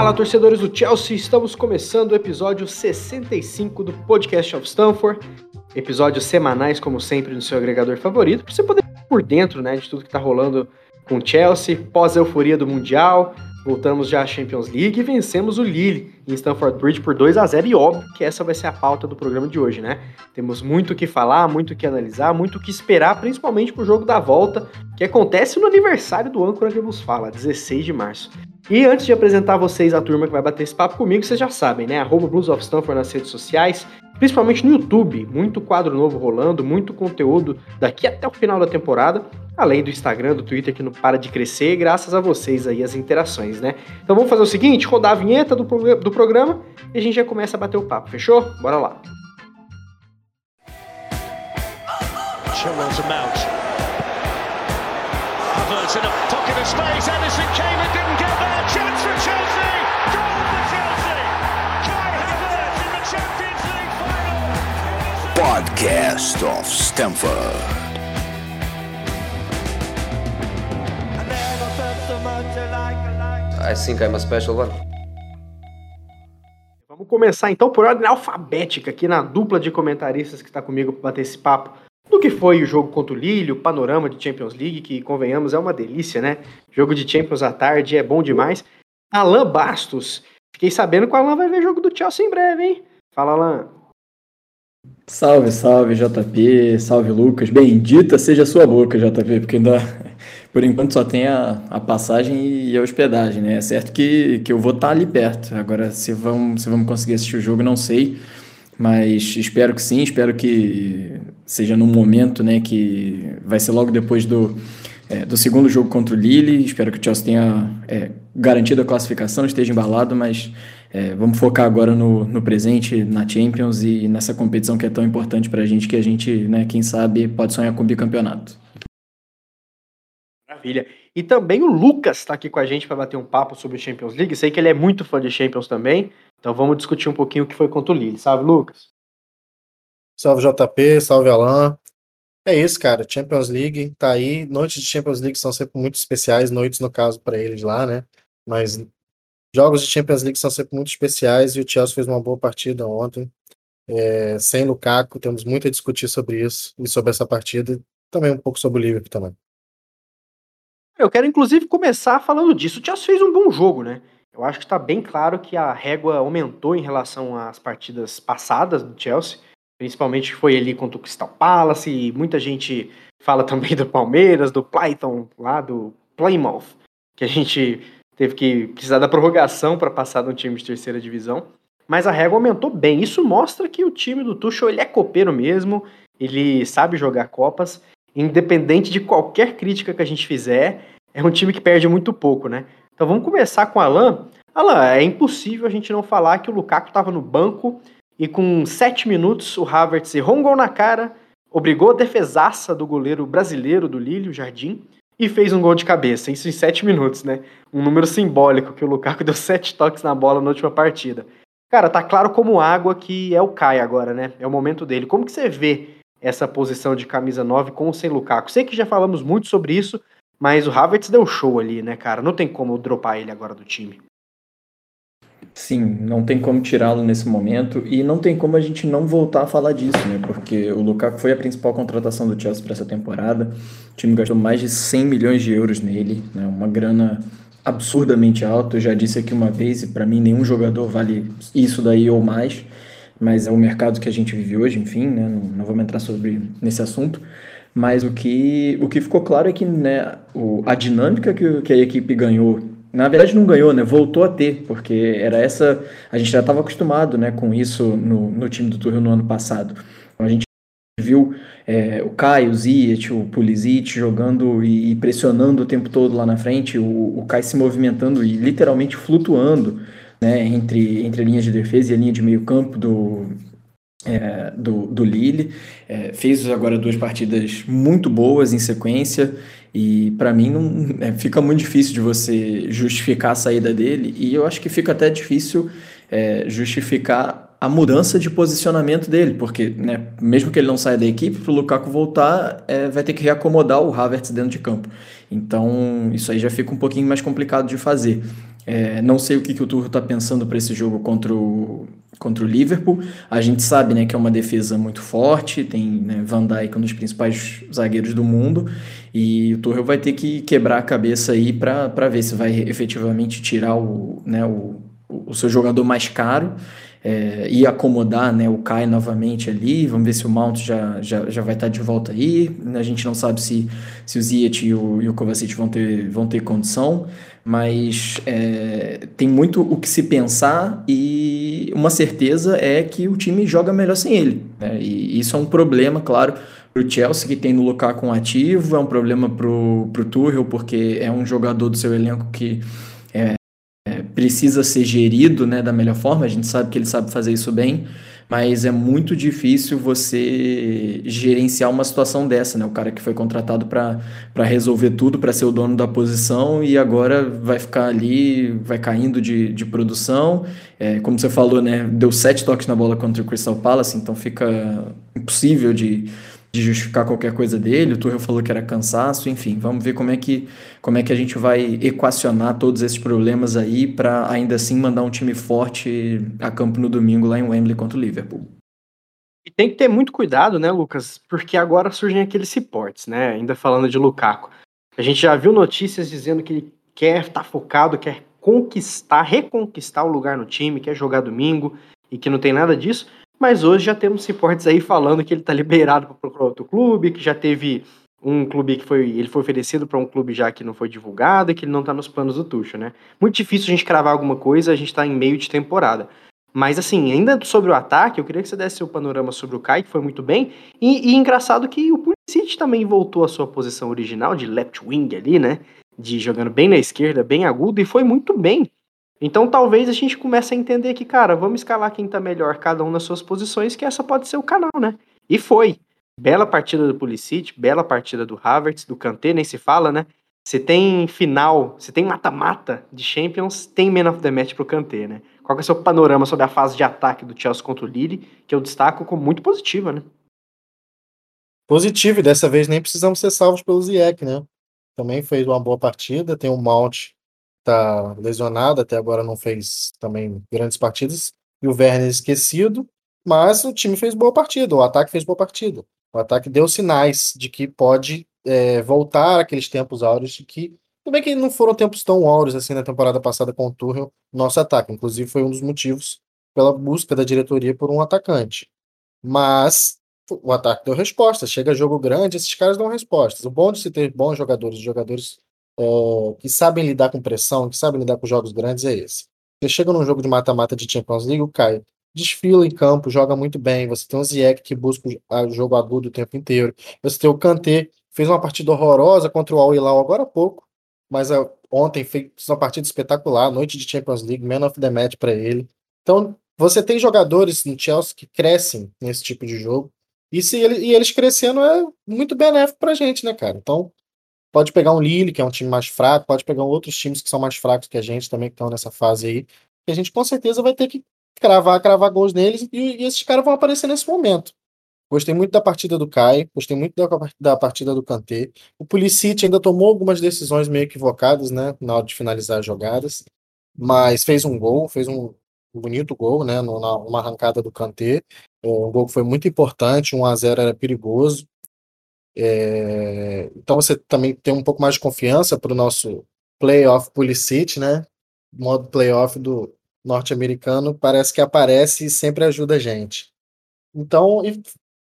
Fala, torcedores do Chelsea! Estamos começando o episódio 65 do Podcast of Stanford. Episódios semanais, como sempre, no seu agregador favorito, para você poder por dentro né, de tudo que está rolando com o Chelsea, pós-euforia do Mundial. Voltamos já à Champions League e vencemos o Lille em Stamford Bridge por 2 a 0 e óbvio que essa vai ser a pauta do programa de hoje, né? Temos muito o que falar, muito o que analisar, muito o que esperar, principalmente pro jogo da volta, que acontece no aniversário do âncora que vos fala, 16 de março. E antes de apresentar a vocês a turma que vai bater esse papo comigo, vocês já sabem, né? Arroba Blues of Stanford nas redes sociais, principalmente no YouTube. Muito quadro novo rolando, muito conteúdo daqui até o final da temporada, além do Instagram, do Twitter que não para de crescer, graças a vocês aí, as interações, né? Então vamos fazer o seguinte, rodar a vinheta do, do programa e a gente já começa a bater o papo, fechou? Bora lá! Chilwell's a mount. Havertz in a pocket of space, Anderson came and didn't get there, chance for Chelsea! Goal for Chelsea! Kai Havertz in the Champions League final! Podcast of Stamford. I think I'm a special one. Vamos começar então por ordem alfabética aqui na dupla de comentaristas que está comigo para bater esse papo do que foi o jogo contra o Lille, o panorama de Champions League, que convenhamos é uma delícia, né? Jogo de Champions à tarde é bom demais. Alan Bastos, fiquei sabendo que o Alan vai ver jogo do Chelsea em breve, hein? Fala, Alan. Salve, salve, JP, salve, Lucas. Bendita seja a sua boca, JP, porque ainda por enquanto só tem a, a passagem e a hospedagem, né? É certo que, que eu vou estar ali perto. Agora, se vamos, se vamos conseguir assistir o jogo, não sei. Mas espero que sim, espero que seja num momento né, que vai ser logo depois do, é, do segundo jogo contra o Lille. Espero que o Chelsea tenha é, garantido a classificação, esteja embalado, mas é, vamos focar agora no, no presente, na Champions e nessa competição que é tão importante para a gente, que a gente, né, quem sabe, pode sonhar com o bicampeonato. Maravilha. E também o Lucas está aqui com a gente para bater um papo sobre Champions League. Sei que ele é muito fã de Champions também. Então vamos discutir um pouquinho o que foi contra o Lille. Salve, Lucas. Salve, JP. Salve, Alan. É isso, cara. Champions League tá aí. Noites de Champions League são sempre muito especiais. Noites, no caso, para eles lá, né? Mas jogos de Champions League são sempre muito especiais e o Chelsea fez uma boa partida ontem. É, sem Lukaku, temos muito a discutir sobre isso e sobre essa partida. Também um pouco sobre o Liverpool também. Eu quero, inclusive, começar falando disso. O Chelsea fez um bom jogo, né? Eu acho que está bem claro que a régua aumentou em relação às partidas passadas do Chelsea, principalmente foi ali contra o Crystal Palace, e muita gente fala também do Palmeiras, do Plyton, lá do Plymouth, que a gente teve que precisar da prorrogação para passar no time de terceira divisão. Mas a régua aumentou bem. Isso mostra que o time do Tuchel ele é copeiro mesmo, ele sabe jogar copas independente de qualquer crítica que a gente fizer, é um time que perde muito pouco, né? Então vamos começar com o Alan. Alan, é impossível a gente não falar que o Lukaku estava no banco e com sete minutos o Havertz errou um gol na cara, obrigou a defesaça do goleiro brasileiro do Lille, o Jardim, e fez um gol de cabeça, isso em sete minutos, né? Um número simbólico que o Lukaku deu sete toques na bola na última partida. Cara, tá claro como água que é o Kai agora, né? É o momento dele. Como que você vê essa posição de camisa 9 com o sem Lukaku. Sei que já falamos muito sobre isso, mas o Havertz deu show ali, né, cara? Não tem como dropar ele agora do time. Sim, não tem como tirá-lo nesse momento e não tem como a gente não voltar a falar disso, né? Porque o Lukaku foi a principal contratação do Chelsea para essa temporada. O time gastou mais de 100 milhões de euros nele, né? Uma grana absurdamente alta. Eu já disse aqui uma vez e para mim nenhum jogador vale isso daí ou mais mas é o mercado que a gente vive hoje, enfim, né? não, não vamos entrar sobre nesse assunto. Mas o que, o que ficou claro é que né, o, a dinâmica que, que a equipe ganhou, na verdade não ganhou, né? Voltou a ter, porque era essa. A gente já estava acostumado né, com isso no, no time do Tuchel no ano passado. Então, a gente viu é, o Caio, o Ziyech, o Pulisic jogando e, e, pressionando o tempo todo lá na frente, o, o Caio se movimentando e literalmente flutuando né, entre, entre a linha de defesa e a linha de meio campo do, é, do, do Lille. É, fez agora duas partidas muito boas em sequência e para mim não é, fica muito difícil de você justificar a saída dele e eu acho que fica até difícil é, justificar a mudança de posicionamento dele, porque né, mesmo que ele não saia da equipe, para o Lukaku voltar, é, vai ter que reacomodar o Havertz dentro de campo. Então, isso aí já fica um pouquinho mais complicado de fazer. É, não sei o que, que o Turro está pensando para esse jogo contra o, contra o Liverpool. A gente sabe né, que é uma defesa muito forte, tem né, Van Dijk, um dos principais zagueiros do mundo, e o Tuchel vai ter que quebrar a cabeça aí para ver se vai efetivamente tirar o, né, o, o seu jogador mais caro é, e acomodar né, o Kai novamente ali. Vamos ver se o Mount já, já, já vai estar de volta aí. A gente não sabe se, se o Ziyech e o, e o Kovacic vão ter, vão ter condição, mas é, tem muito o que se pensar e uma certeza é que o time joga melhor sem ele. Né? E isso é um problema, claro, para o Chelsea, que tem no Lukaku um ativo, é um problema para o Tuchel, porque é um jogador do seu elenco que precisa ser gerido né, da melhor forma, a gente sabe que ele sabe fazer isso bem, mas é muito difícil você gerenciar uma situação dessa, né? O cara que foi contratado para resolver tudo, para ser o dono da posição e agora vai ficar ali, vai caindo de, de produção. É, como você falou, né? Deu sete toques na bola contra o Crystal Palace, então fica impossível de, de justificar qualquer coisa dele. O Tuchel falou que era cansaço, enfim, vamos ver como é que, como é que a gente vai equacionar todos esses problemas aí para ainda assim mandar um time forte a campo no domingo lá em Wembley contra o Liverpool. E tem que ter muito cuidado, né, Lucas? Porque agora surgem aqueles reportes, né? Ainda falando de Lukaku. A gente já viu notícias dizendo que ele quer estar tá focado, quer conquistar, reconquistar o lugar no time, quer jogar domingo e que não tem nada disso. Mas hoje já temos reportes aí falando que ele está liberado para procurar outro clube, que já teve um clube que foi. Ele foi oferecido para um clube já que não foi divulgado que ele não está nos planos do Tuchel, né? Muito difícil a gente cravar alguma coisa, a gente está em meio de temporada. Mas assim, ainda sobre o ataque, eu queria que você desse o panorama sobre o Kai, que foi muito bem. E, e engraçado que o Pulisic também voltou à sua posição original de left wing ali, né? De jogando bem na esquerda, bem agudo, e foi muito bem. Então talvez a gente comece a entender que, cara, vamos escalar quem tá melhor, cada um nas suas posições, que essa pode ser o canal, né? E foi. Bela partida do Pulisic, bela partida do Havertz, do Kanté, nem se fala, né? Se tem final, se tem mata-mata de Champions, tem Man of the Match pro Kanté, né? Qual é o seu panorama sobre a fase de ataque do Chelsea contra o Lille, que eu destaco como muito positiva, né? Positivo, e dessa vez nem precisamos ser salvos pelo Ziyech, né? Também fez uma boa partida, tem o Mount tá lesionado, até agora não fez também grandes partidas, e o Werner esquecido, mas o time fez boa partida, o ataque fez boa partida. O ataque deu sinais de que pode é, voltar aqueles tempos áureos de que também que não foram tempos tão áureos assim na temporada passada com o Tuchel, nosso ataque. Inclusive foi um dos motivos pela busca da diretoria por um atacante. Mas o ataque deu resposta. Chega jogo grande, esses caras dão respostas. O bom de se ter bons jogadores, jogadores é, que sabem lidar com pressão, que sabem lidar com jogos grandes é esse. Você chega num jogo de mata-mata de Champions League, o Caio desfila em campo, joga muito bem. Você tem o Ziyech que busca o jogo agudo o tempo inteiro. Você tem o Kanté, fez uma partida horrorosa contra o Al Hilal agora há pouco, mas uh, ontem fez uma partida espetacular, noite de Champions League, man of the match para ele. Então, você tem jogadores no Chelsea que crescem nesse tipo de jogo. E, se ele, e eles crescendo é muito benéfico pra gente, né, cara? Então, Pode pegar um Lille, que é um time mais fraco, pode pegar outros times que são mais fracos que a gente também, que estão nessa fase aí. A gente com certeza vai ter que cravar, cravar gols neles e, e esses caras vão aparecer nesse momento. Gostei muito da partida do Kai, gostei muito da, da partida do Kanté. O Pulisic ainda tomou algumas decisões meio equivocadas, né, na hora de finalizar as jogadas, mas fez um gol, fez um bonito gol, né, numa arrancada do Kanté. Um gol que foi muito importante, 1 a 0 era perigoso. É, então você também tem um pouco mais de confiança para o nosso playoff Pulisic, né? Modo playoff do norte-americano parece que aparece e sempre ajuda a gente. Então, e,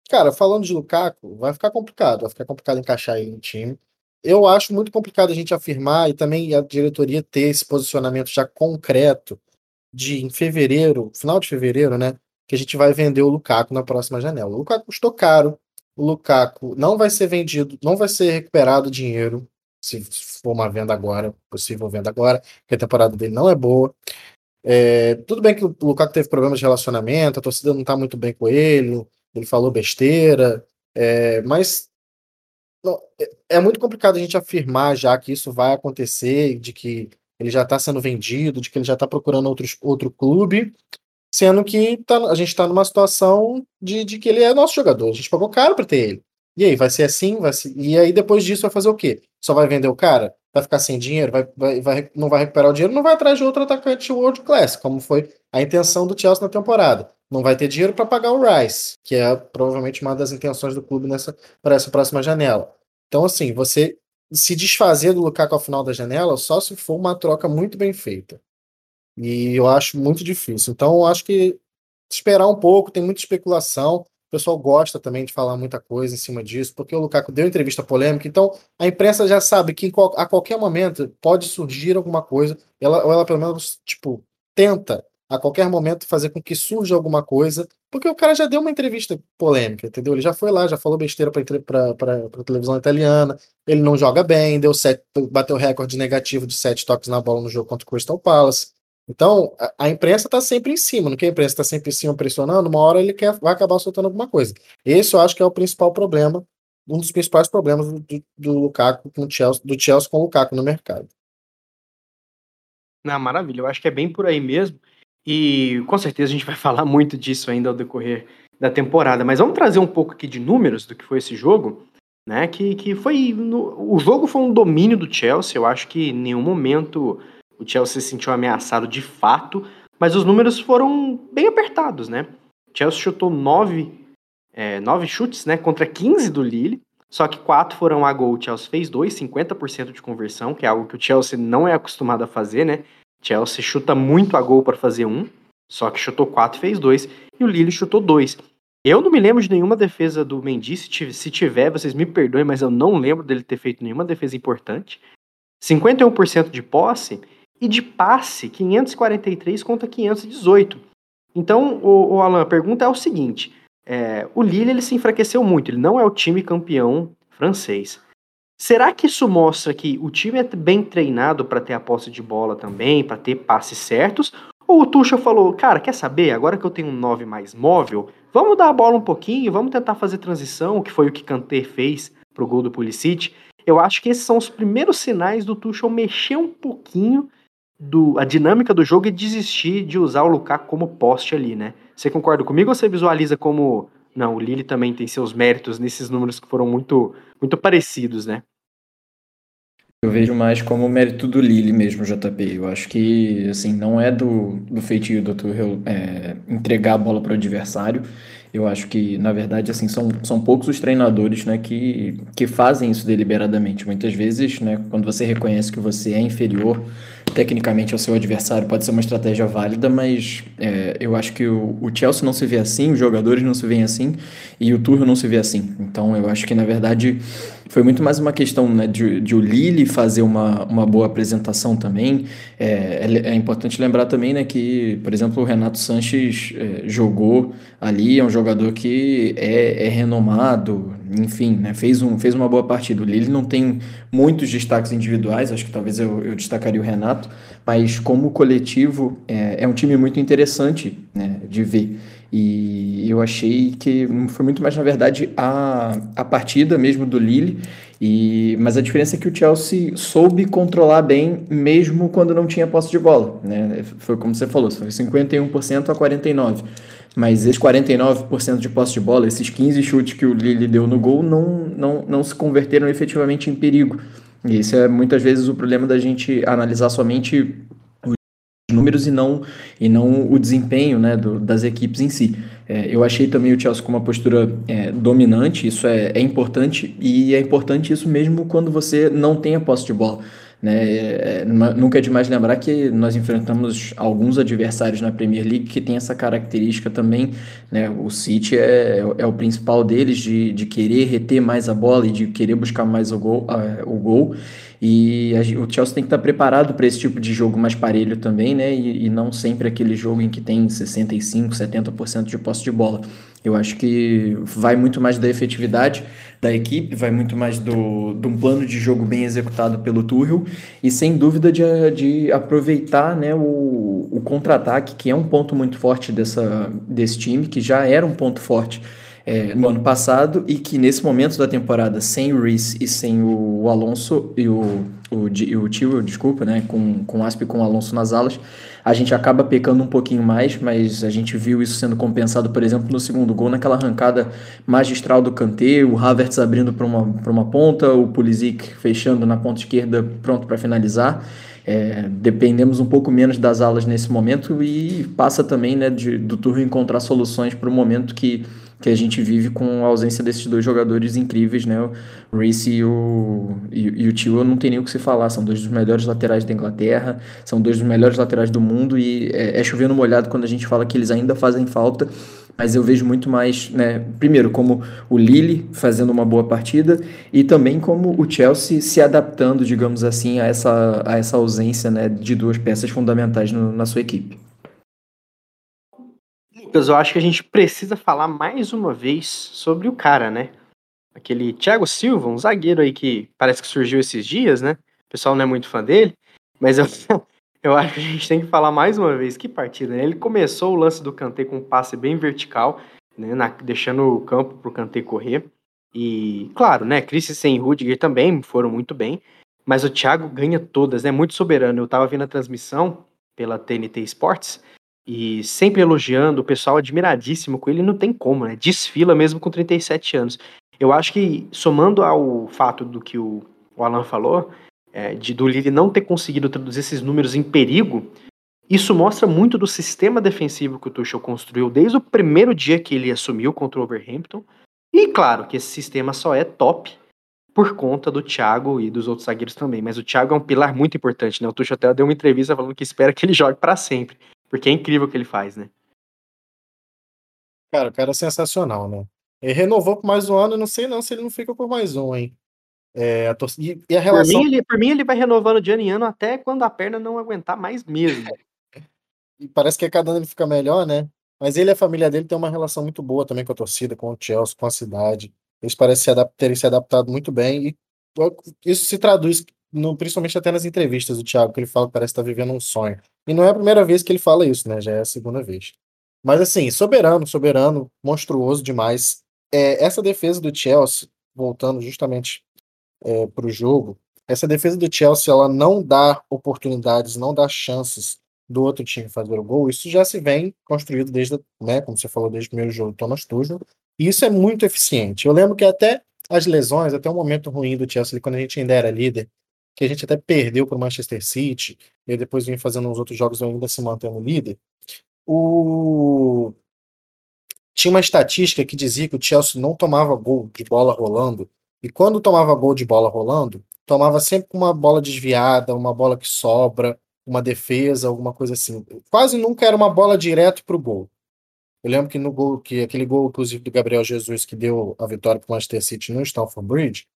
cara, falando de Lukaku, vai ficar complicado, vai ficar complicado encaixar ele no time. Eu acho muito complicado a gente afirmar e também a diretoria ter esse posicionamento já concreto de em fevereiro, final de fevereiro, né? Que a gente vai vender o Lukaku na próxima janela. O Lukaku custou caro, o Lukaku não vai ser vendido, não vai ser recuperado dinheiro, se for uma venda agora, possível venda agora, porque a temporada dele não é boa. É, tudo bem que o Lukaku teve problemas de relacionamento, a torcida não tá muito bem com ele, ele falou besteira, é, mas não, é, é, muito complicado a gente afirmar já que isso vai acontecer, de que ele já está sendo vendido, de que ele já está procurando outros, outro clube, Sendo que tá, a gente está numa situação de, de que ele é nosso jogador. A gente pagou caro para ter ele. E aí, vai ser assim? Vai ser... E aí, depois disso, vai fazer o quê? Só vai vender o cara? Vai ficar sem dinheiro? Vai, vai, vai, não vai recuperar o dinheiro? Não vai atrás de outro atacante World Class, como foi a intenção do Chelsea na temporada. Não vai ter dinheiro para pagar o Rice, que é provavelmente uma das intenções do clube nessa para essa próxima janela. Então, assim, você se desfazer do Lukaku ao final da janela só se for uma troca muito bem feita. E eu acho muito difícil. Então, eu acho que esperar um pouco, tem muita especulação. O pessoal gosta também de falar muita coisa em cima disso, porque o Lukaku deu entrevista polêmica, então a imprensa já sabe que a qualquer momento pode surgir alguma coisa, ela, ou ela pelo menos, tipo, tenta a qualquer momento fazer com que surja alguma coisa, porque o cara já deu uma entrevista polêmica, entendeu? Ele já foi lá, já falou besteira para televisão italiana, ele não joga bem, deu sete, bateu recorde negativo de sete toques na bola no jogo contra o Crystal Palace. Então, a, imprensa está sempre em cima, não que a imprensa está sempre em cima pressionando, uma hora ele quer, vai acabar soltando alguma coisa. Esse eu acho que é o principal problema, um dos principais problemas do, do Lukaku com o Chelsea, do Chelsea com o Lukaku no mercado. Na maravilha, eu acho que é bem por aí mesmo. E com certeza a gente vai falar muito disso ainda ao decorrer da temporada. Mas vamos trazer um pouco aqui de números do que foi esse jogo, né? Que, que foi. No, o jogo foi um domínio do Chelsea. Eu acho que em nenhum momento o Chelsea se sentiu ameaçado de fato, mas os números foram bem apertados, né? O Chelsea chutou nove, é, nove chutes, né? Contra 15 do Lille. Só que quatro foram a gol. O Chelsea fez dois, 50% de conversão, que é algo que o Chelsea não é acostumado a fazer, né? Chelsea chuta muito a gol para fazer um, só que chutou quatro fez dois. E o Lille chutou dois. Eu não me lembro de nenhuma defesa do Mendy. Se tiver, vocês me perdoem, mas eu não lembro dele ter feito nenhuma defesa importante. 51% de posse e de passe 543 contra 518. Então, o, o Alan, a pergunta é o seguinte: é, o Lille ele se enfraqueceu muito, ele não é o time campeão francês. Será que isso mostra que o time é bem treinado para ter a posse de bola também, para ter passes certos? Ou o Tuchel falou, cara, quer saber? Agora que eu tenho um 9 mais móvel, vamos dar a bola um pouquinho, vamos tentar fazer transição, que foi o que Kanté fez pro gol do Pulisic. Eu acho que esses são os primeiros sinais do Tuchel mexer um pouquinho do, a dinâmica do jogo e desistir de usar o Lukaku como poste ali, né? Você concorda comigo ou você visualiza como não, o Lille também tem seus méritos nesses números que foram muito muito parecidos, né? Eu vejo mais como mérito do Lille mesmo, JP. Eu acho que, assim, não é do, do feitio do Tuchel é, entregar a bola para o adversário. Eu acho que, na verdade, assim, são, são poucos os treinadores, né, que, que fazem isso deliberadamente. Muitas vezes, né, quando você reconhece que você é inferior tecnicamente ao seu adversário, pode ser uma estratégia válida, mas é, eu acho que o, o, Chelsea não se vê assim, os jogadores não se veem assim e o Tuchel não se vê assim. Então, eu acho que, na verdade, foi muito mais uma questão né, de, de o Lille fazer uma, uma boa apresentação também. É, é, é, importante lembrar também né, que, por exemplo, o Renato Sanches é, jogou ali, é um jogador que é, é renomado, enfim, né, fez, um, fez uma boa partida. O Lille não tem muitos destaques individuais, acho que talvez eu, eu destacaria o Renato, mas como coletivo é, é um time muito interessante né, de ver. E eu achei que foi muito mais, na verdade, a, a partida mesmo do Lille. E, mas a diferença é que o Chelsea soube controlar bem, mesmo quando não tinha posse de bola. Né? Foi como você falou, foi 51% a 49%. Mas esses 49% de posse de bola, esses 15 chutes que o Lille deu no gol, não, não, não se converteram efetivamente em perigo. E esse é muitas vezes o problema da gente analisar somente números e não, e não o desempenho né, do, das equipes em si. É, eu achei também o Chelsea com uma postura é, dominante, isso é, é, importante, e é importante isso mesmo quando você não tem a posse de bola. Né? É, nunca é demais lembrar que nós enfrentamos alguns adversários na Premier League que tem essa característica também. Né? O City é, é o principal deles de, de querer reter mais a bola e de querer buscar mais o gol. O gol e a, o Chelsea tem que estar preparado para esse tipo de jogo mais parelho também, né? E, e, não sempre aquele jogo em que tem 65, 70% de posse de bola. Eu acho que vai muito mais da efetividade da equipe, vai muito mais do, de um plano de jogo bem executado pelo Tuchel e sem dúvida de, de aproveitar né, o, o contra-ataque, que é um ponto muito forte dessa, desse time, que já era um ponto forte é, no ano passado e que nesse momento da temporada, sem o Reese e sem o, Alonso e o, o, o Tio, desculpa, né, com, com o Asp e com o Alonso nas alas, a gente acaba pecando um pouquinho mais, mas a gente viu isso sendo compensado, por exemplo, no segundo gol, naquela arrancada magistral do Kanté, o Havertz abrindo para uma, uma ponta, o Pulisic fechando na ponta esquerda, pronto para finalizar. É, dependemos um pouco menos das alas nesse momento e passa também né, de, do Turro encontrar soluções para o momento que que a gente vive com a ausência desses dois jogadores incríveis, né? O Reece e o, e, e o Tio não tem nem o que se falar, são dois dos melhores laterais da Inglaterra, são dois dos melhores laterais do mundo e é, é chovendo molhado quando a gente fala que eles ainda fazem falta, mas eu vejo muito mais, né? Primeiro, como o Lille fazendo uma boa partida e também como o Chelsea se adaptando, digamos assim, a essa, a essa ausência né, de duas peças fundamentais no, na sua equipe. Lucas, eu acho que a gente precisa falar mais uma vez sobre o cara, né? Aquele Thiago Silva, um zagueiro aí que parece que surgiu esses dias, né? O pessoal não é muito fã dele, mas eu, eu acho que a gente tem que falar mais uma vez. Que partida, né? Ele começou o lance do Kanté com um passe bem vertical, né? Na, deixando o campo pro Kanté correr. E, claro, né? Christensen e Rudiger também foram muito bem. Mas o Thiago ganha todas, né? Muito soberano. Eu tava vendo a transmissão pela TNT Sports e sempre elogiando, o pessoal admiradíssimo com ele, não tem como, né? Desfila mesmo com 37 anos. Eu acho que, somando ao fato do que o, o Alan falou, é, de do Lille não ter conseguido traduzir esses números em perigo, isso mostra muito do sistema defensivo que o Tuchel construiu desde o primeiro dia que ele assumiu contra o Overhampton. E claro que esse sistema só é top por conta do Thiago e dos outros zagueiros também. Mas o Thiago é um pilar muito importante, né? O Tuchel até deu uma entrevista falando que espera que ele jogue para sempre. Porque é incrível o que ele faz, né? Cara, o cara é sensacional, né? Ele renovou por mais um ano, eu não sei não se ele não fica por mais um, hein? É, a tor... e, e, a relação... por, mim, ele, por mim, ele vai renovando de ano em ano até quando a perna não aguentar mais mesmo. e parece que a cada ano ele fica melhor, né? Mas ele e a família dele tem uma relação muito boa também com a torcida, com o Chelsea, com a cidade. Eles parecem se terem se adaptado muito bem e isso se traduz no, principalmente até nas entrevistas do Thiago, que ele fala que parece estar vivendo um sonho. E não é a primeira vez que ele fala isso, né? Já é a segunda vez. Mas assim, soberano, soberano, monstruoso demais. É, essa defesa do Chelsea, voltando justamente é, para o jogo, essa defesa do Chelsea ela não dá oportunidades, não dá chances do outro time fazer o gol. Isso já se vem construído desde, né, como você falou, desde o primeiro jogo do Thomas Tuchel. E isso é muito eficiente. Eu lembro que até as lesões, até o momento ruim do Chelsea, quando a gente ainda era líder, que a gente até perdeu para o Manchester City, e depois vem fazendo uns outros jogos ainda se mantendo líder. O... Tinha uma estatística que dizia que o Chelsea não tomava gol de bola rolando, e quando tomava gol de bola rolando, tomava sempre uma bola desviada, uma bola que sobra, uma defesa, alguma coisa assim. Quase nunca era uma bola direto para o gol. Eu lembro que no gol, que aquele gol, inclusive, do Gabriel Jesus, que deu a vitória para o Manchester City no Stamford Bridge,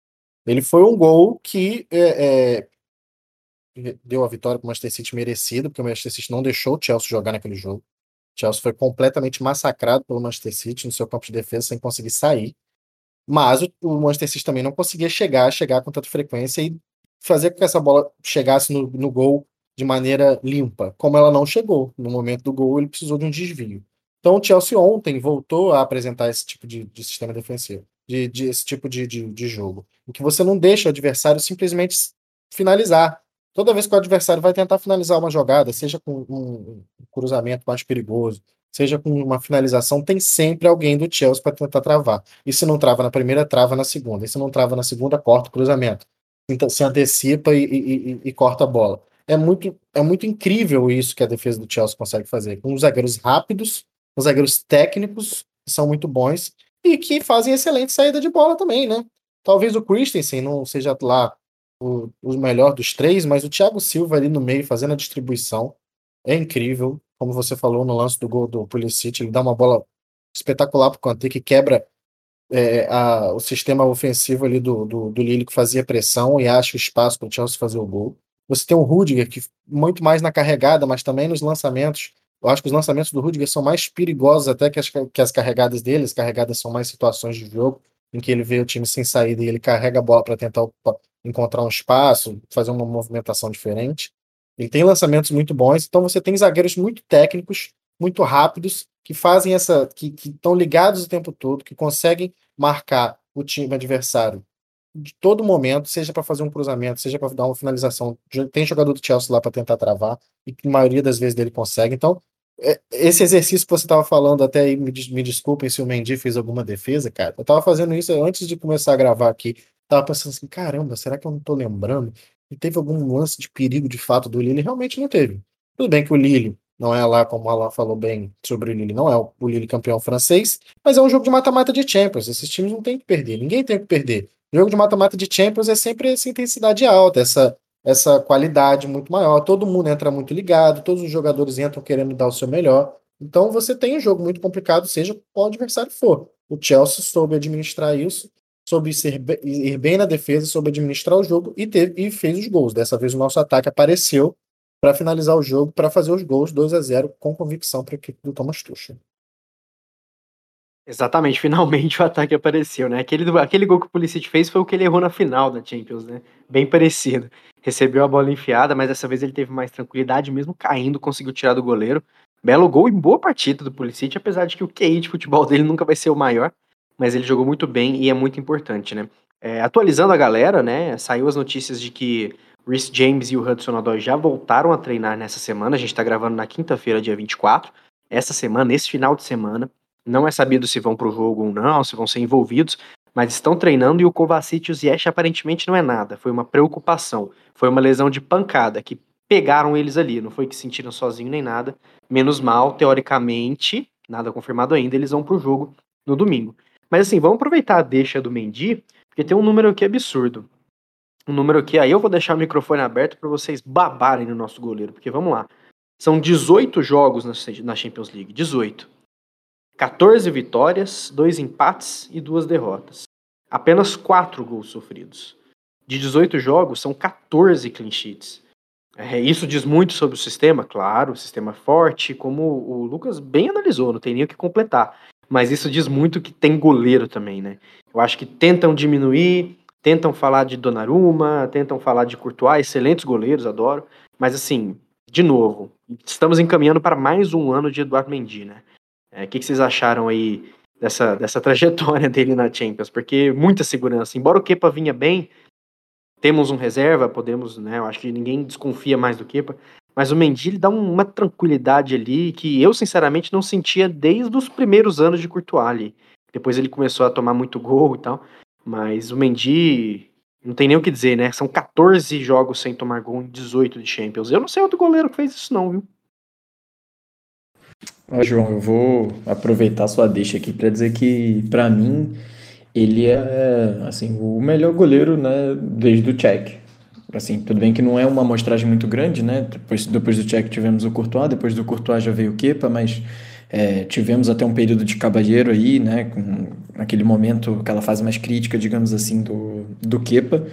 ele foi um gol que é, é, deu a vitória para o Manchester City merecido, porque o Manchester City não deixou o Chelsea jogar naquele jogo. O Chelsea foi completamente massacrado pelo Manchester City no seu campo de defesa sem conseguir sair. Mas o, o Manchester City também não conseguia chegar, chegar com tanta frequência e fazer com que essa bola chegasse no, no gol de maneira limpa. Como ela não chegou no momento do gol, ele precisou de um desvio. Então o Chelsea ontem voltou a apresentar esse tipo de, de sistema defensivo de, de esse tipo de, de, de, jogo. Em que você não deixa o adversário simplesmente finalizar. Toda vez que o adversário vai tentar finalizar uma jogada, seja com um cruzamento mais perigoso, seja com uma finalização, tem sempre alguém do Chelsea para tentar travar. E se não trava na primeira, trava na segunda. E se não trava na segunda, corta o cruzamento. Então, se antecipa e, e, e, e corta a bola. É muito, é muito incrível isso que a defesa do Chelsea consegue fazer. Com os zagueiros rápidos, os zagueiros técnicos, que são muito bons, e que fazem excelente saída de bola também, né? Talvez o Christensen não seja lá o, o melhor dos três, mas o Thiago Silva ali no meio fazendo a distribuição é incrível. Como você falou no lance do gol do Pulisic, ele dá uma bola espetacular para o Kanté que quebra é, a, o sistema ofensivo ali do, do, do Lille que fazia pressão e acha o espaço para o Chelsea fazer o gol. Você tem o Rudiger, que muito mais na carregada, mas também nos lançamentos, eu acho que os lançamentos do Rudiger são mais perigosos até que as, que as carregadas dele. As carregadas são mais situações de jogo em que ele vê o time sem saída e ele carrega a bola para tentar encontrar um espaço, fazer uma movimentação diferente. Ele tem lançamentos muito bons, então você tem zagueiros muito técnicos muito rápidos, que fazem essa. que estão ligados o tempo todo, que conseguem marcar o time adversário de todo momento, seja para fazer um cruzamento, seja para dar uma finalização. Tem jogador do Chelsea lá para tentar travar, e a maioria das vezes dele consegue. Então, esse exercício que você estava falando, até aí, me, me desculpem se o Mendy fez alguma defesa, cara. Eu estava fazendo isso antes de começar a gravar aqui. Tava pensando assim, caramba, será que eu não estou lembrando? E teve algum lance de perigo de fato do Lille? Realmente não teve. Tudo bem que o Lille não é lá, como o Alan falou bem sobre o Lille, não é o Lille campeão francês, mas é um jogo de mata-mata de Champions. Esses times não tem que perder, ninguém tem que perder. O jogo de mata-mata de Champions é sempre essa intensidade alta, essa, essa qualidade muito maior. Todo mundo entra muito ligado, todos os jogadores entram querendo dar o seu melhor. Então você tem um jogo muito complicado, seja qual adversário for. O Chelsea soube administrar isso, soube ir bem na defesa, soube administrar o jogo e, teve, e fez os gols. Dessa vez o nosso ataque apareceu para finalizar o jogo, para fazer os gols 2 a 0 com convicção para a equipe do Thomas Tuchel. Exatamente, finalmente o ataque apareceu, né? Aquele, aquele gol que o Pulisic fez foi o que ele errou na final da Champions, né? Bem parecido. Recebeu a bola enfiada, mas dessa vez ele teve mais tranquilidade, mesmo caindo, conseguiu tirar do goleiro. Belo gol e boa partida do Pulisic, apesar de que o QI de futebol dele nunca vai ser o maior, mas ele jogou muito bem e é muito importante, né? É, atualizando a galera, né? Saiu as notícias de que Rhys James e o Hudson Odoi já voltaram a treinar nessa semana. A gente está gravando na quinta-feira, dia 24. Essa semana, esse final de semana. Não é sabido se vão para o jogo ou não, se vão ser envolvidos, mas estão treinando e o Kovacic e o Ziyech aparentemente não é nada. Foi uma preocupação. Foi uma lesão de pancada que pegaram eles ali. Não foi que sentiram sozinho nem nada. Menos mal, teoricamente, nada confirmado ainda, eles vão para o jogo no domingo. Mas assim, vamos aproveitar a deixa do Mendy, porque tem um número aqui absurdo. Um número aqui, aí eu vou deixar o microfone aberto para vocês babarem no nosso goleiro, porque vamos lá. São 18 jogos na Champions League, 18. 14 vitórias, 2 empates e 2 derrotas. Apenas 4 gols sofridos. De 18 jogos, são 14 clean sheets. É, isso diz muito sobre o sistema, claro, o sistema forte, como o Lucas bem analisou, não tem nem o que completar. Mas isso diz muito que tem goleiro também, né? Eu acho que tentam diminuir, tentam falar de Donnarumma, tentam falar de Courtois, excelentes goleiros, adoro. Mas assim, de novo, estamos encaminhando para mais um ano de Eduardo Mendy, né? O é, que, que vocês acharam aí dessa, dessa trajetória dele na Champions? Porque muita segurança. Embora o Kepa vinha bem, temos um reserva, podemos, né? Eu acho que ninguém desconfia mais do Kepa. Mas o Mendy ele dá uma tranquilidade ali que eu, sinceramente, não sentia desde os primeiros anos de Courtois ali. Depois ele começou a tomar muito gol e tal. Mas o Mendy, não tem nem o que dizer, né? São 14 jogos sem tomar gol em 18 de Champions. Eu não sei outro goleiro que fez isso, não, viu? Ó, João, eu vou aproveitar sua deixa aqui para dizer que, para mim, ele é assim o melhor goleiro, né, desde o Czech. Assim, tudo bem que não é uma amostragem muito grande, né? Depois, depois do Czech tivemos o Courtois, depois do Courtois já veio o Kepa, mas é, tivemos até um período de cabalheiro aí, né? Com aquele momento, aquela fase mais crítica, digamos assim, do, do Kepa,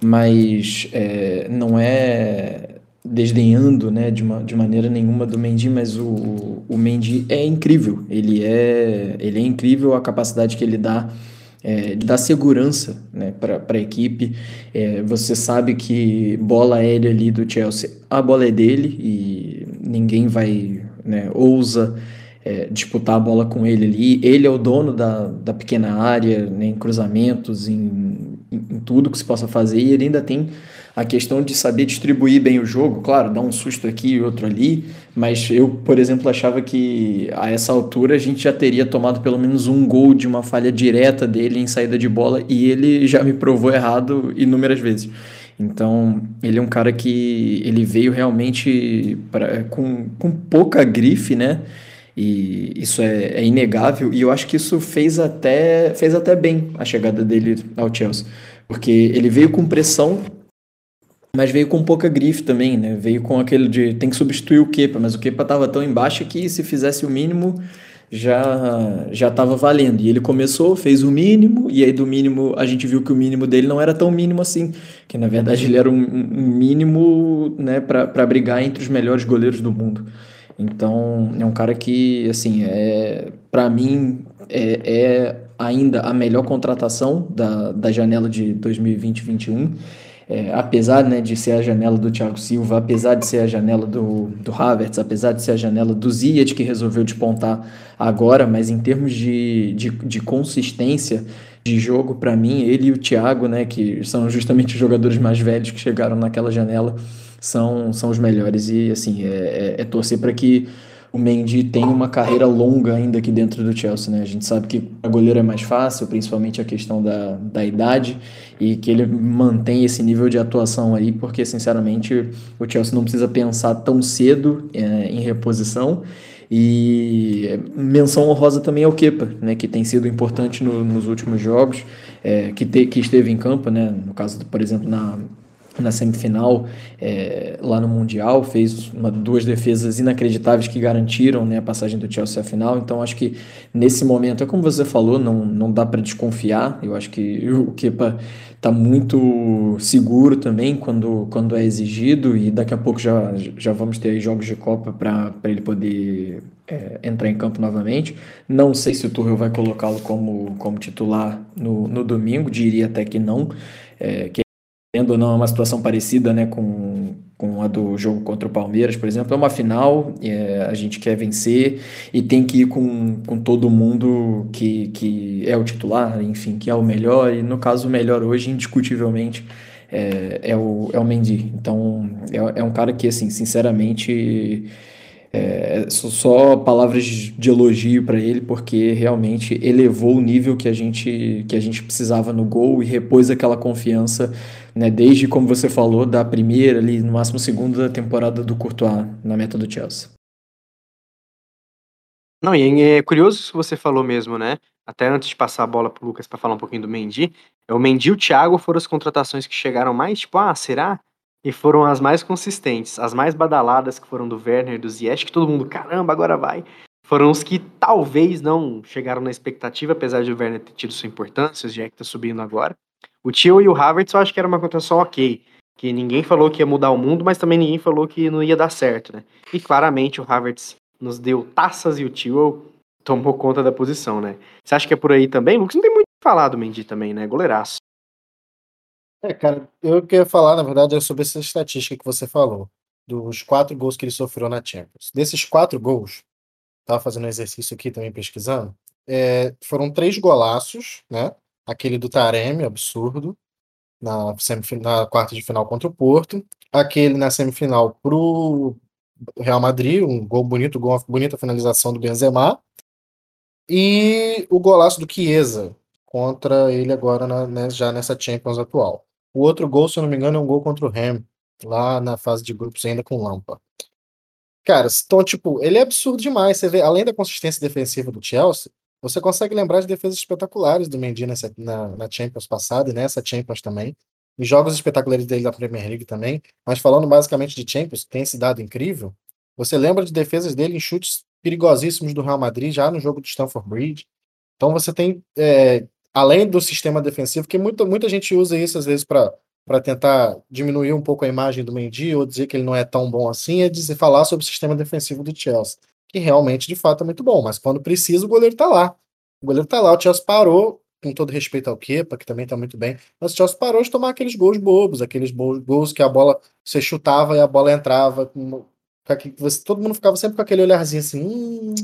mas é, não é desdenhando, né, de, uma, de maneira nenhuma do Mendy, mas o, o Mendy é incrível. Ele é, ele é incrível a capacidade que ele dá é, de dar segurança né, para a equipe. É, você sabe que bola aérea ali do Chelsea, a bola é dele e ninguém vai, né, ousa é, disputar a bola com ele ali. Ele é o dono da, da pequena área, né, em cruzamentos, em, em, em tudo que se possa fazer, e ele ainda tem a questão de saber distribuir bem o jogo, claro, dá um susto aqui e outro ali, mas eu, por exemplo, achava que a essa altura a gente já teria tomado pelo menos um gol de uma falha direta dele em saída de bola e ele já me provou errado inúmeras vezes. Então, ele é um cara que ele veio realmente pra, com, com pouca grife, né? E isso é, é, inegável, e eu acho que isso fez até, fez até bem a chegada dele ao Chelsea. Porque ele veio com pressão mas veio com pouca grife também, né? Veio com aquele de tem que substituir o Kepa, mas o Kepa estava tão embaixo que se fizesse o mínimo já já estava valendo. E ele começou, fez o mínimo, e aí do mínimo a gente viu que o mínimo dele não era tão mínimo assim, que na verdade ele era um, um mínimo né, para brigar entre os melhores goleiros do mundo. Então é um cara que, assim, é para mim é, é ainda a melhor contratação da, da janela de 2020-21 é, apesar né, de ser a janela do Thiago Silva, apesar de ser a janela do, do Havertz, apesar de ser a janela do Ziyech que resolveu despontar agora, mas em termos de, de, de consistência de jogo, para mim, ele e o Thiago, né, que são justamente os jogadores mais velhos que chegaram naquela janela, são, são os melhores. E assim, é, é, é torcer para que o Mendy tem uma carreira longa ainda aqui dentro do Chelsea, né? A gente sabe que a goleiro é mais fácil, principalmente a questão da, da idade, e que ele mantém esse nível de atuação aí, porque, sinceramente, o Chelsea não precisa pensar tão cedo é, em reposição. E menção honrosa também ao Kepa, né, que tem sido importante no, nos últimos jogos, é, que, te, que esteve em campo, né, no caso, por exemplo, na, na semifinal é, lá no Mundial, fez uma, duas defesas inacreditáveis que garantiram né, a passagem do Chelsea à final. Então, acho que nesse momento, é como você falou, não, não dá para desconfiar. Eu acho que o Kepa está muito seguro também quando, quando é exigido, e daqui a pouco já, já vamos ter jogos de Copa para ele poder é, entrar em campo novamente. Não sei se o Tuchel vai colocá-lo como, como titular no, no domingo, diria até que não. É, que Tendo ou não uma situação parecida né, com, com a do jogo contra o Palmeiras, por exemplo, é uma final, é, a gente quer vencer e tem que ir com, com todo mundo que, que é o titular, enfim, que é o melhor, e no caso o melhor hoje, indiscutivelmente, é, é, o, é o Mendy. Então, é, é um cara que, assim, sinceramente é, só palavras de elogio para ele, porque realmente elevou o nível que a gente que a gente precisava no gol e repôs aquela confiança, né, desde como você falou da primeira ali, no máximo segunda temporada do Courtois na meta do Chelsea. Não, e é curioso isso que você falou mesmo, né? Até antes de passar a bola pro Lucas para falar um pouquinho do Mendy, o Mendy e o Thiago foram as contratações que chegaram mais, tipo, ah, será? E foram as mais consistentes, as mais badaladas que foram do Werner do Ziyech, que todo mundo, caramba, agora vai. Foram os que talvez não chegaram na expectativa, apesar de o Werner ter tido sua importância, o Ziyech tá subindo agora. O Tio e o Havertz eu acho que era uma contratação ok, que ninguém falou que ia mudar o mundo, mas também ninguém falou que não ia dar certo, né? E claramente o Havertz nos deu taças e o Tio tomou conta da posição, né? Você acha que é por aí também? Lucas não tem muito o que falar do Mendy também, né? Goleiraço. É, cara, eu queria falar, na verdade, é sobre essa estatística que você falou, dos quatro gols que ele sofreu na Champions. Desses quatro gols, tava fazendo um exercício aqui também pesquisando, é, foram três golaços, né? Aquele do Taremi, absurdo, na, na quarta de final contra o Porto. Aquele na semifinal pro Real Madrid, um gol bonito, gol, bonita finalização do Benzema. E o golaço do Chiesa contra ele agora na, né, já nessa Champions atual. O outro gol, se eu não me engano, é um gol contra o Ham, lá na fase de grupos ainda com Lampa. Cara, então, tipo, ele é absurdo demais. Você vê, além da consistência defensiva do Chelsea, você consegue lembrar de defesas espetaculares do Mendy nessa, na, na Champions passada e nessa Champions também. E jogos espetaculares dele da Premier League também. Mas falando basicamente de Champions, que tem esse dado incrível, você lembra de defesas dele em chutes perigosíssimos do Real Madrid já no jogo de Stamford Bridge. Então você tem é, além do sistema defensivo, que muita, muita gente usa isso às vezes para para tentar diminuir um pouco a imagem do Mendy ou dizer que ele não é tão bom assim, é dizer falar sobre o sistema defensivo do Chelsea, que realmente de fato é muito bom, mas quando precisa o goleiro tá lá. O goleiro tá lá, o Chelsea parou, com todo respeito ao Kepa, que também tá muito bem, mas o Chelsea parou de tomar aqueles gols bobos, aqueles gols que a bola você chutava e a bola entrava, você, todo mundo ficava sempre com aquele olharzinho assim, hum,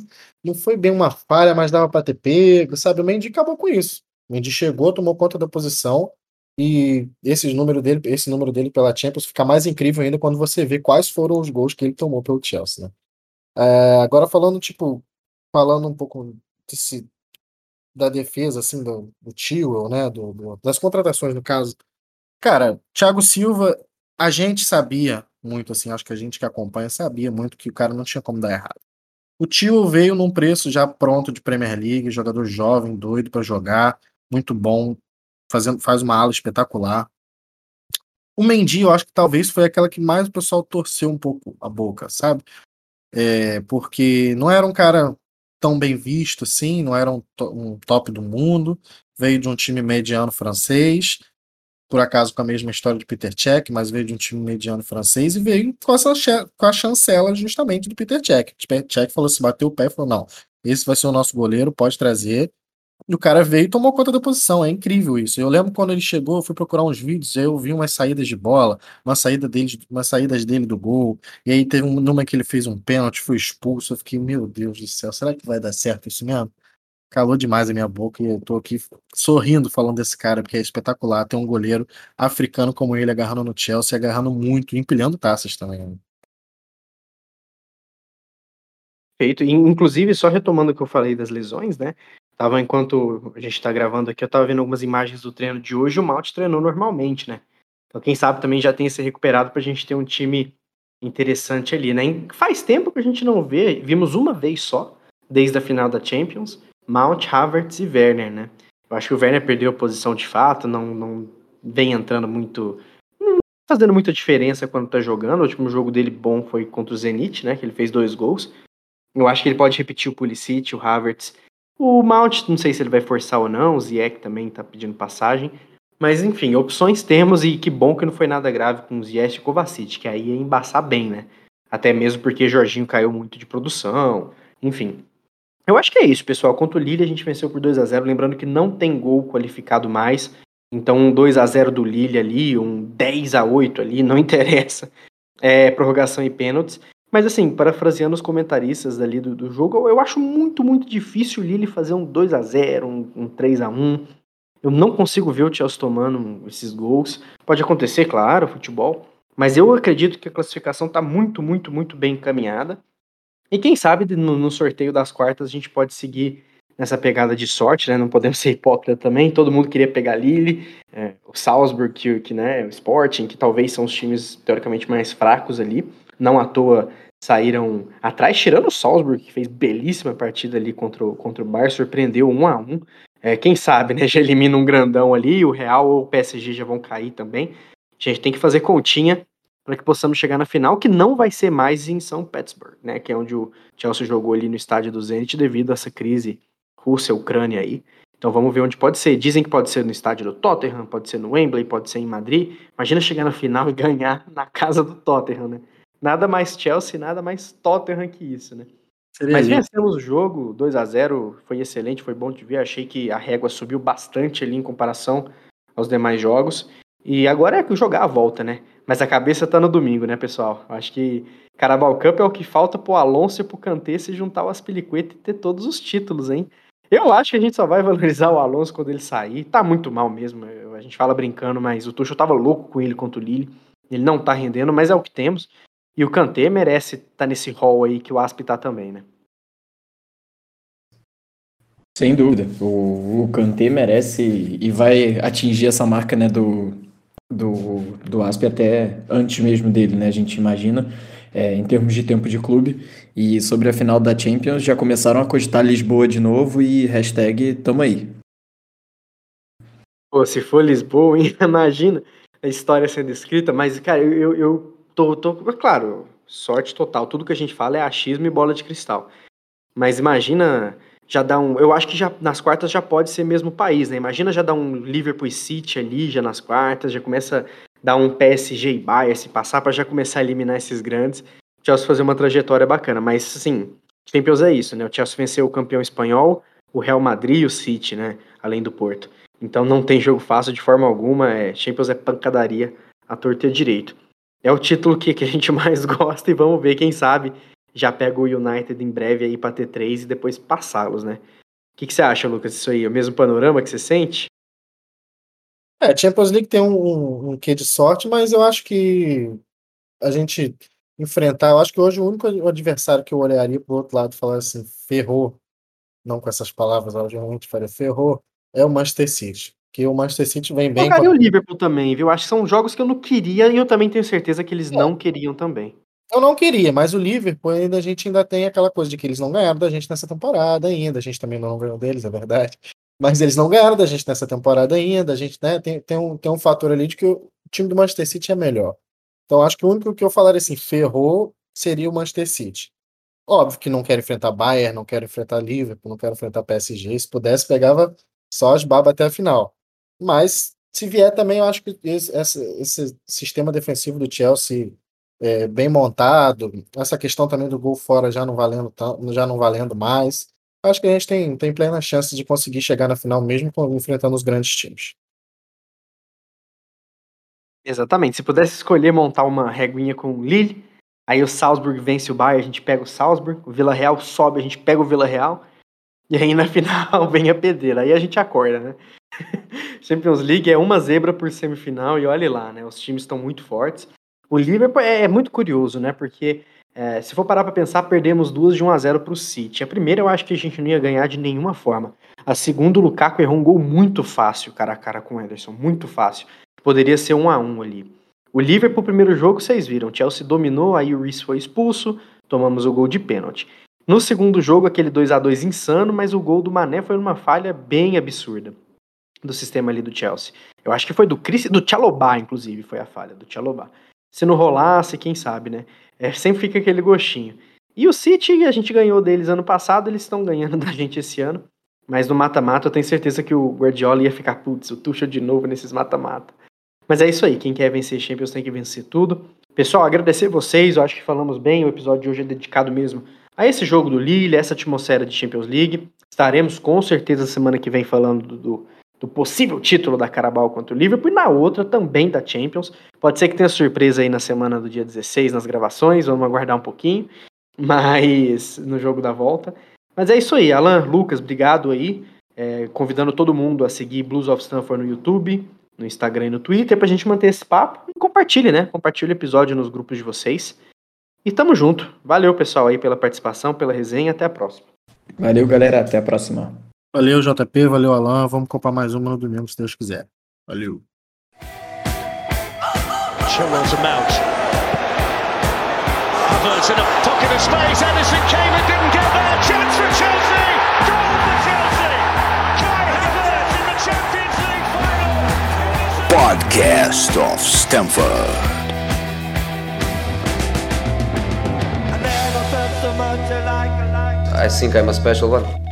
não foi bem uma falha, mas dava para ter pego, sabe? O Mendy acabou com isso. Mendy chegou, tomou conta da posição e esse número dele, esse número dele pela Champions fica mais incrível ainda quando você vê quais foram os gols que ele tomou pelo Chelsea, né? É, agora falando tipo, falando um pouco desse, da defesa assim do, do Tio, né, do, do, das contratações no caso. Cara, Thiago Silva, a gente sabia muito assim, acho que a gente que acompanha sabia muito que o cara não tinha como dar errado. O Tio veio num preço já pronto de Premier League, jogador jovem, doido para jogar muito bom, fazendo, faz uma ala espetacular. O Mendy, eu acho que talvez foi aquela que mais o pessoal torceu um pouco a boca, sabe? É, porque não era um cara tão bem visto assim, não era um, um top do mundo, veio de um time mediano francês, por acaso com a mesma história de Peter Cech, mas veio de um time mediano francês e veio com, essa, com a chancela justamente do Peter Cech. Peter Cech falou assim, bateu o pé e falou, não, esse vai ser o nosso goleiro, pode trazer, E o cara veio e tomou conta da posição. É incrível isso. Eu lembro quando ele chegou, eu fui procurar uns vídeos, eu vi umas saídas de bola, uma saída dele, umas saídas dele do gol. E aí teve um numa que ele fez um pênalti, foi expulso. Eu fiquei, meu Deus do céu, será que vai dar certo isso mesmo? Calou demais a minha boca e eu tô aqui sorrindo falando desse cara, porque é espetacular ter um goleiro africano como ele agarrando no Chelsea, agarrando muito, empilhando taças também. Né? Feito. Inclusive, só retomando o que eu falei das lesões, né? Tava, enquanto a gente está gravando aqui, eu tava vendo algumas imagens do treino de hoje, o Malt treinou normalmente, né? Então, quem sabe também já tenha se recuperado para a gente ter um time interessante ali, né? Faz tempo que a gente não vê, vimos uma vez só, desde a final da Champions, Mount, Havertz e Werner, né? Eu acho que o Werner perdeu a posição de fato, não, não vem entrando muito. Não fazendo muita diferença quando tá jogando. O último jogo dele bom foi contra o Zenit, né? Que ele fez dois gols. Eu acho que ele pode repetir o Pulisic, o Havertz o Mount, não sei se ele vai forçar ou não, o Ziyech também tá pedindo passagem. Mas enfim, opções temos e que bom que não foi nada grave com o Ziyech e Kovacic, que aí ia embaçar bem, né? Até mesmo porque Jorginho caiu muito de produção, enfim. Eu acho que é isso, pessoal. Contra o Lille a gente venceu por 2 a 0 lembrando que não tem gol qualificado mais. Então um 2 a 0 do Lille ali, um 10 a 8 ali, não interessa. É prorrogação e pênaltis. Mas assim, parafraseando os comentaristas ali do, do jogo, eu acho muito, muito difícil o Lille fazer um 2 a 0 um, um 3 a 1 Eu não consigo ver o Chelsea tomando esses gols. Pode acontecer, claro, futebol. Mas eu acredito que a classificação está muito, muito, muito bem encaminhada. E quem sabe no, no, sorteio das quartas a gente pode seguir nessa pegada de sorte, né? Não podemos ser hipócrita também. Todo mundo queria pegar Lille, é, o Salzburg, que, que, né, o Sporting, que talvez são os times teoricamente mais fracos ali não à toa saíram atrás, tirando o Salzburg, que fez belíssima partida ali contra o, contra o Bar, surpreendeu um a um. É, quem sabe, né? Já elimina um grandão ali, o Real ou o PSG já vão cair também. A gente tem que fazer continha para que possamos chegar na final, que não vai ser mais em São Petersburg, né? Que é onde o Chelsea jogou ali no estádio do Zenit devido a essa crise Rússia-Ucrânia aí. Então vamos ver onde pode ser. Dizem que pode ser no estádio do Tottenham, pode ser no Wembley, pode ser em Madrid. Imagina chegar na final e ganhar na casa do Tottenham, né? Nada mais Chelsea, nada mais Tottenham que isso, né? Seria Mas vencemos o jogo, 2 a 0 foi excelente, foi bom de ver. Achei que a régua subiu bastante ali em comparação aos demais jogos. E agora é jogar a volta, né? Mas a cabeça tá no domingo, né, pessoal? Acho que Carabao Cup é o que falta pro Alonso e pro Kanté se juntar o Aspilicueta e ter todos os títulos, hein? Eu acho que a gente só vai valorizar o Alonso quando ele sair. Tá muito mal mesmo. A gente fala brincando, mas o Tuchel tava louco com ele contra o Lille. Ele não tá rendendo, mas é o que temos. E o Kanté merece estar tá nesse rol aí que o Asp tá também, né? Sem dúvida. O, o Kanté merece e vai atingir essa marca né, do, do, do Asp até antes mesmo dele, né? A gente imagina, é, em termos de tempo de clube. E sobre a final da Champions, já começaram a cogitar Lisboa de novo e hashtag tamo aí. Pô, se for Lisboa, hein? imagina a história sendo escrita, mas, cara, eu, eu tô, tô, claro, sorte total. Tudo que a gente fala é achismo e bola de cristal. Mas imagina já dá um. Eu acho que já nas quartas já pode ser mesmo país, né? Imagina já dar um Liverpool City ali já nas quartas, já começa a dar um PSG e Bayern se passar para já começar a eliminar esses grandes. O Chelsea fazer uma trajetória bacana, mas assim, Champions é isso, né? O Chelsea venceu o campeão espanhol, o Real Madrid e o City, né? Além do Porto. Então não tem jogo fácil de forma alguma, é Champions é pancadaria a torta e direito é o título que, que a gente mais gosta e vamos ver, quem sabe já pega o United em breve aí para ter três e depois passá-los, né? O que, que você acha, Lucas, isso aí? É o mesmo panorama que você sente? É, Champions League tem um, um, um quê de sorte, mas eu acho que a gente enfrentar, eu acho que hoje o único adversário que eu olharia pro outro lado e falar assim, ferrou, não com essas palavras, obviamente, faria ferrou, é o Manchester City que o Manchester City vem bem. Eu com... o Liverpool também, viu? Acho que são jogos que eu não queria e eu também tenho certeza que eles é. não queriam também. Eu não queria, mas o Liverpool ainda a gente ainda tem aquela coisa de que eles não ganharam da gente nessa temporada ainda. A gente também não ganhou deles, é verdade. Mas eles não ganharam da gente nessa temporada ainda. A gente né, tem, tem, um, tem um fator ali de que o time do Manchester City é melhor. Então acho que o único que eu falaria assim, ferrou, seria o Manchester City. Óbvio que não quero enfrentar Bayern, não quero enfrentar Liverpool, não quero enfrentar PSG. Se pudesse, pegava só as babas até a final. Mas se vier também, eu acho que esse, esse sistema defensivo do Chelsea é bem montado, essa questão também do gol fora já não valendo já não valendo mais. acho que a gente tem, tem plena chance de conseguir chegar na final mesmo enfrentando os grandes times. Exatamente. Se pudesse escolher montar uma reguinha com o Lille, aí o Salzburg vence o Bayern, a gente pega o Salzburg, o Vila Real sobe, a gente pega o Vila Real, e aí na final vem a pedreira. Aí a gente acorda, né? Champions League é uma zebra por semifinal e olhe lá, né? Os times estão muito fortes. O Liverpool é, é muito curioso, né? Porque é, se for parar para pensar, perdemos duas de 1 a 0 para o City. A primeira eu acho que a gente não ia ganhar de nenhuma forma. A segunda, o Lukaku errou um gol muito fácil, cara a cara com o Ederson, muito fácil. Poderia ser 1 a 1 ali. O Liverpool, primeiro jogo, vocês viram. Chelsea dominou, aí o Reece foi expulso, tomamos o gol de pênalti. No segundo jogo, aquele 2 a 2 insano, mas o gol do Mané foi uma falha bem absurda do sistema ali do Chelsea. Eu acho que foi do Chris, do Chalobah, inclusive, foi a falha do Chalobah. Se não rolasse, quem sabe, né? É, sempre fica aquele gostinho. E o City, a gente ganhou deles ano passado, eles estão ganhando da gente esse ano. Mas no mata-mata eu tenho certeza que o Guardiola ia ficar, putz, o Tuchel de novo nesses mata-mata. Mas é isso aí, quem quer vencer Champions tem que vencer tudo. Pessoal, agradecer vocês, eu acho que falamos bem, o episódio de hoje é dedicado mesmo a esse jogo do Lille, essa atmosfera de Champions League. Estaremos com certeza semana que vem falando do, do, possível título da Carabao contra o Liverpool e na outra também da Champions. Pode ser que tenha surpresa aí na semana do dia 16 nas gravações, vamos aguardar um pouquinho, mas no jogo da volta. Mas é isso aí, Alan, Lucas, obrigado aí. É, convidando todo mundo a seguir Blues of Stanford no YouTube, no Instagram e no Twitter pra gente manter esse papo e compartilhe, né? Compartilhe o episódio nos grupos de vocês. E tamo junto. Valeu, pessoal, aí pela participação, pela resenha. Até a próxima. Valeu, galera. Até a próxima. Valeu, JP. Valeu, Alan. Vamos comprar mais uma no domingo, se Deus quiser. Valeu. Chilwell's a mount. Havertz in a pocket of space. Edison came and didn't get there. Chance for Chelsea. Goal for Chelsea. Kai Havertz in the Champions League final. Podcast of Stamford. I think I'm a special one.